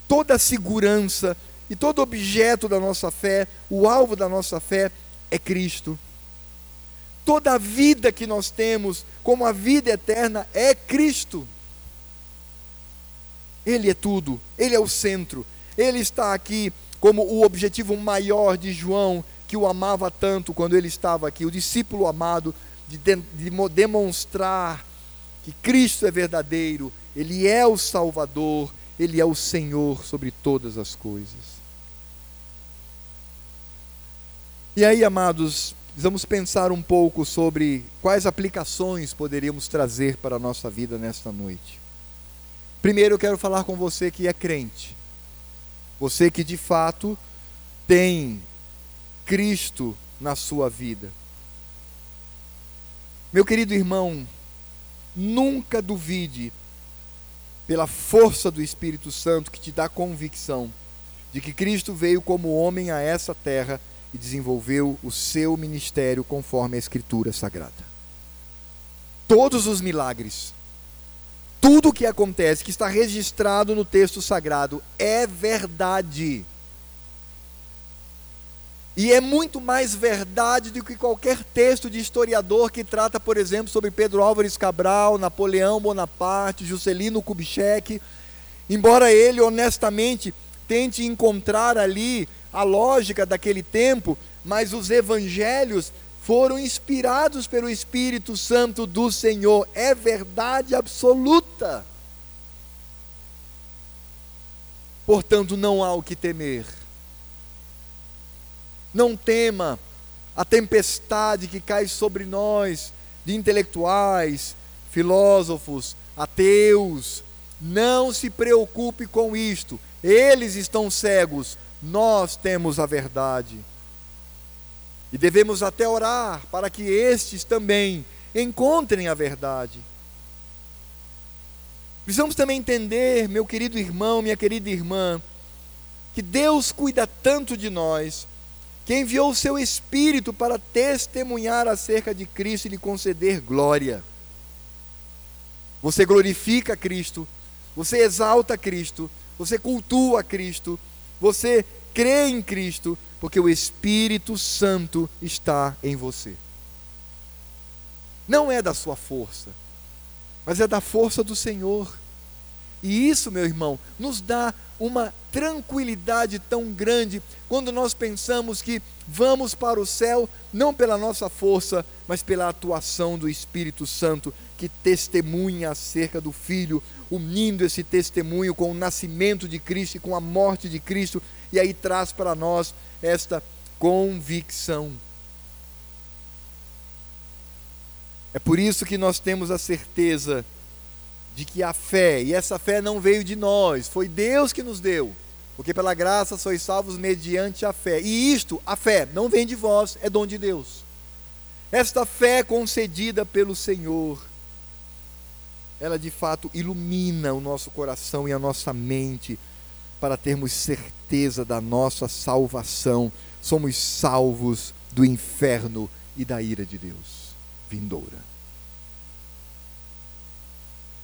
Toda a segurança e todo objeto da nossa fé, o alvo da nossa fé é Cristo toda a vida que nós temos, como a vida eterna, é Cristo. Ele é tudo, Ele é o centro, Ele está aqui como o objetivo maior de João, que o amava tanto quando ele estava aqui, o discípulo amado, de, de, de demonstrar que Cristo é verdadeiro, Ele é o Salvador, Ele é o Senhor sobre todas as coisas. E aí, amados, vamos pensar um pouco sobre quais aplicações poderíamos trazer para a nossa vida nesta noite. Primeiro, eu quero falar com você que é crente, você que de fato tem Cristo na sua vida. Meu querido irmão, nunca duvide, pela força do Espírito Santo que te dá convicção de que Cristo veio como homem a essa terra e desenvolveu o seu ministério conforme a Escritura Sagrada. Todos os milagres, tudo o que acontece, que está registrado no texto sagrado, é verdade. E é muito mais verdade do que qualquer texto de historiador que trata, por exemplo, sobre Pedro Álvares Cabral, Napoleão Bonaparte, Juscelino Kubitschek. Embora ele honestamente tente encontrar ali a lógica daquele tempo, mas os evangelhos foram inspirados pelo Espírito Santo do Senhor. É verdade absoluta. Portanto, não há o que temer. Não tema a tempestade que cai sobre nós, de intelectuais, filósofos, ateus. Não se preocupe com isto. Eles estão cegos, nós temos a verdade. E devemos até orar para que estes também encontrem a verdade. Precisamos também entender, meu querido irmão, minha querida irmã, que Deus cuida tanto de nós, que enviou o seu Espírito para testemunhar acerca de Cristo e lhe conceder glória. Você glorifica Cristo, você exalta Cristo, você cultua Cristo, você crê em Cristo, porque o Espírito Santo está em você. Não é da sua força, mas é da força do Senhor. E isso, meu irmão, nos dá uma tranquilidade tão grande quando nós pensamos que vamos para o céu não pela nossa força, mas pela atuação do Espírito Santo que testemunha acerca do Filho, unindo esse testemunho com o nascimento de Cristo e com a morte de Cristo, e aí traz para nós esta convicção. É por isso que nós temos a certeza de que a fé, e essa fé não veio de nós, foi Deus que nos deu, porque pela graça sois salvos mediante a fé. E isto, a fé, não vem de vós, é dom de Deus. Esta fé concedida pelo Senhor, ela de fato ilumina o nosso coração e a nossa mente para termos certeza da nossa salvação. Somos salvos do inferno e da ira de Deus vindoura.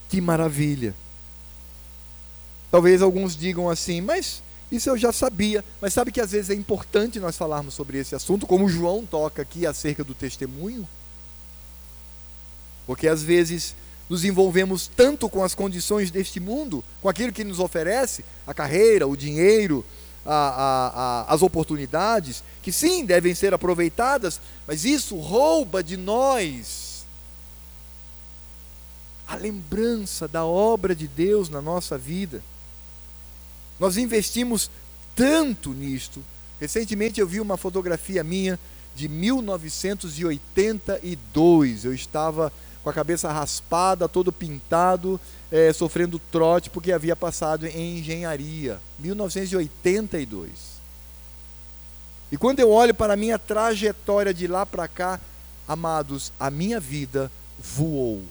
Que maravilha! Talvez alguns digam assim, mas isso eu já sabia. Mas sabe que às vezes é importante nós falarmos sobre esse assunto, como João toca aqui acerca do testemunho? Porque às vezes nos envolvemos tanto com as condições deste mundo, com aquilo que nos oferece, a carreira, o dinheiro, a, a, a, as oportunidades, que sim, devem ser aproveitadas, mas isso rouba de nós a lembrança da obra de Deus na nossa vida. Nós investimos tanto nisto. Recentemente eu vi uma fotografia minha de 1982. Eu estava com a cabeça raspada, todo pintado, é, sofrendo trote porque havia passado em engenharia. 1982. E quando eu olho para a minha trajetória de lá para cá, amados, a minha vida voou.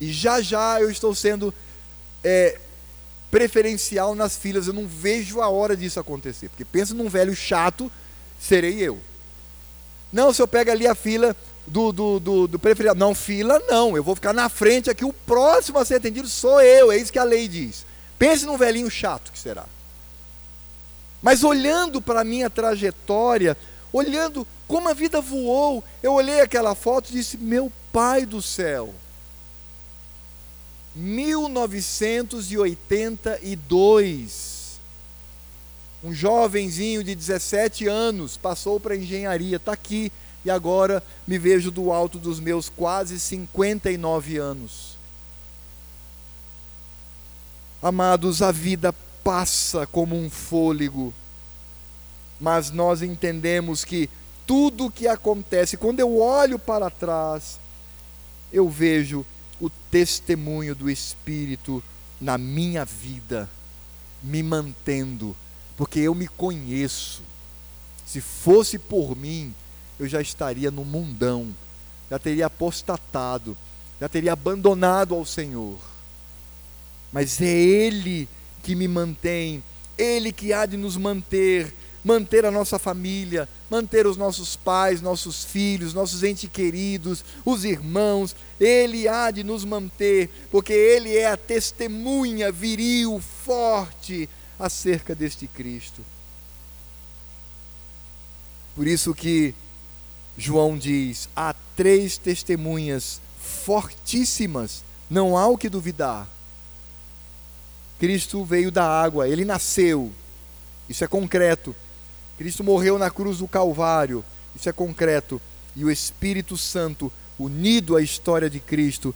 E já já eu estou sendo é, preferencial nas filas, eu não vejo a hora disso acontecer. Porque pensa num velho chato, serei eu. Não, se eu pego ali a fila, do, do, do, do. Não, fila não, eu vou ficar na frente aqui, o próximo a ser atendido sou eu, é isso que a lei diz. Pense num velhinho chato que será. Mas olhando para a minha trajetória, olhando como a vida voou, eu olhei aquela foto e disse: Meu pai do céu. 1982. Um jovenzinho de 17 anos passou para engenharia, está aqui e agora me vejo do alto dos meus quase 59 anos. Amados, a vida passa como um fôlego, mas nós entendemos que tudo o que acontece, quando eu olho para trás, eu vejo o testemunho do Espírito na minha vida, me mantendo, porque eu me conheço. Se fosse por mim, eu já estaria no mundão, já teria apostatado, já teria abandonado ao Senhor. Mas é Ele que me mantém, Ele que há de nos manter, manter a nossa família, manter os nossos pais, nossos filhos, nossos entes queridos, os irmãos, Ele há de nos manter, porque Ele é a testemunha viril, forte acerca deste Cristo. Por isso que João diz: há três testemunhas fortíssimas, não há o que duvidar. Cristo veio da água, ele nasceu, isso é concreto. Cristo morreu na cruz do Calvário, isso é concreto. E o Espírito Santo, unido à história de Cristo,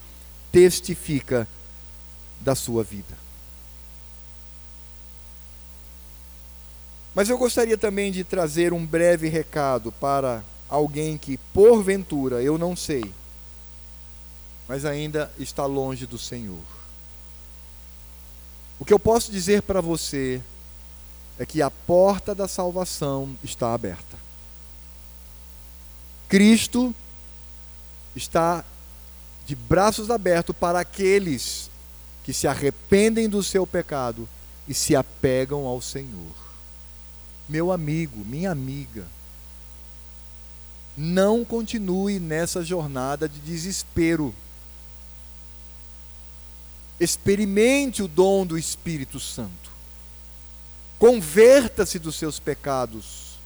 testifica da sua vida. Mas eu gostaria também de trazer um breve recado para alguém que, porventura, eu não sei, mas ainda está longe do Senhor. O que eu posso dizer para você é que a porta da salvação está aberta. Cristo está de braços abertos para aqueles que se arrependem do seu pecado e se apegam ao Senhor. Meu amigo, minha amiga, não continue nessa jornada de desespero. Experimente o dom do Espírito Santo. Converta-se dos seus pecados.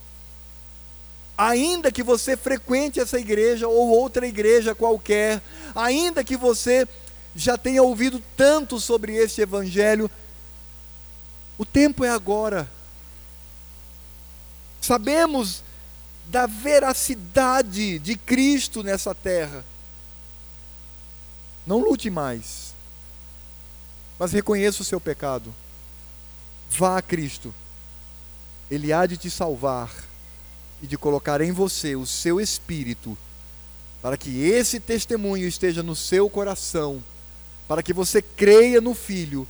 Ainda que você frequente essa igreja ou outra igreja qualquer, ainda que você já tenha ouvido tanto sobre este evangelho, o tempo é agora. Sabemos da veracidade de Cristo nessa terra. Não lute mais, mas reconheça o seu pecado. Vá a Cristo, Ele há de te salvar e de colocar em você o seu espírito, para que esse testemunho esteja no seu coração, para que você creia no Filho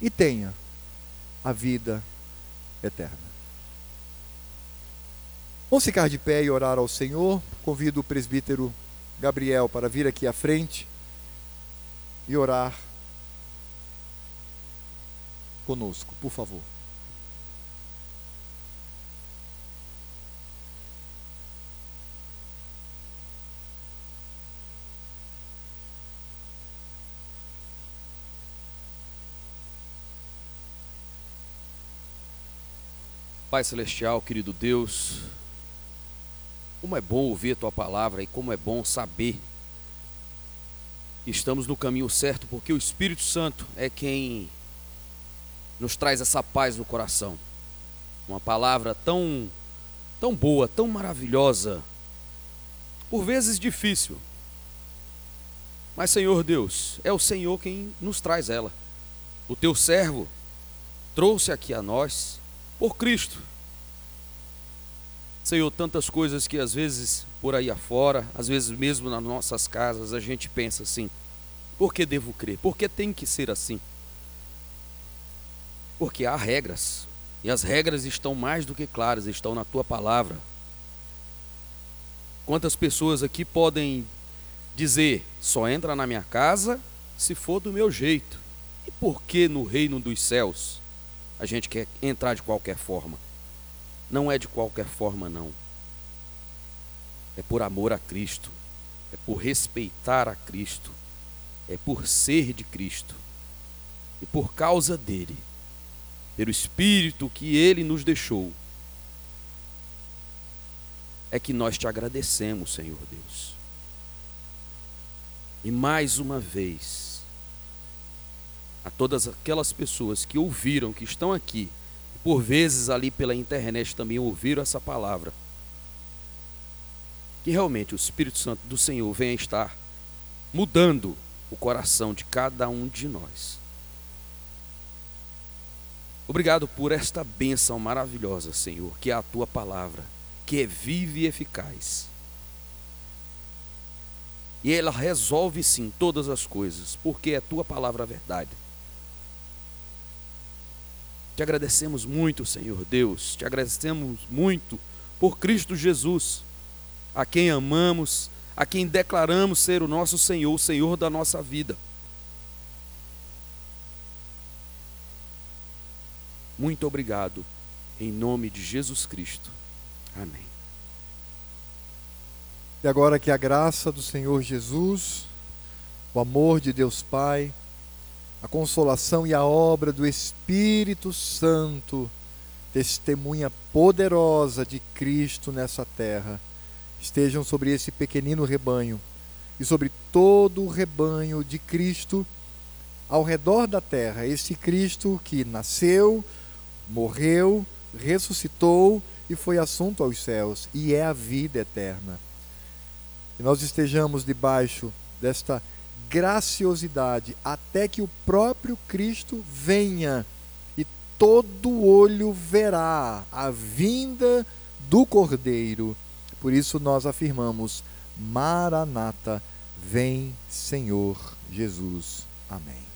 e tenha a vida eterna. Vamos ficar de pé e orar ao Senhor. Convido o presbítero Gabriel para vir aqui à frente e orar conosco, por favor. Pai Celestial, querido Deus, como é bom ouvir a tua palavra e como é bom saber que estamos no caminho certo, porque o Espírito Santo é quem nos traz essa paz no coração. Uma palavra tão tão boa, tão maravilhosa, por vezes difícil. Mas Senhor Deus, é o Senhor quem nos traz ela. O teu servo trouxe aqui a nós por Cristo Senhor, tantas coisas que às vezes por aí afora, às vezes mesmo nas nossas casas, a gente pensa assim: por que devo crer? Por que tem que ser assim? Porque há regras, e as regras estão mais do que claras, estão na tua palavra. Quantas pessoas aqui podem dizer: só entra na minha casa se for do meu jeito? E por que no reino dos céus a gente quer entrar de qualquer forma? Não é de qualquer forma, não. É por amor a Cristo, é por respeitar a Cristo, é por ser de Cristo e por causa dele, pelo Espírito que ele nos deixou, é que nós te agradecemos, Senhor Deus. E mais uma vez, a todas aquelas pessoas que ouviram, que estão aqui, por vezes ali pela internet também ouviram essa palavra. Que realmente o Espírito Santo do Senhor venha estar mudando o coração de cada um de nós. Obrigado por esta bênção maravilhosa, Senhor, que é a tua palavra, que é viva e eficaz. E ela resolve sim todas as coisas, porque é tua palavra a verdade. Te agradecemos muito, Senhor Deus, te agradecemos muito por Cristo Jesus, a quem amamos, a quem declaramos ser o nosso Senhor, o Senhor da nossa vida. Muito obrigado, em nome de Jesus Cristo. Amém. E agora que a graça do Senhor Jesus, o amor de Deus Pai, a consolação e a obra do Espírito Santo, testemunha poderosa de Cristo nessa terra, estejam sobre esse pequenino rebanho e sobre todo o rebanho de Cristo ao redor da terra. Esse Cristo que nasceu, morreu, ressuscitou e foi assunto aos céus, e é a vida eterna. Que nós estejamos debaixo desta graciosidade até que o próprio Cristo venha e todo olho verá a vinda do Cordeiro. Por isso nós afirmamos: Maranata, vem Senhor Jesus. Amém.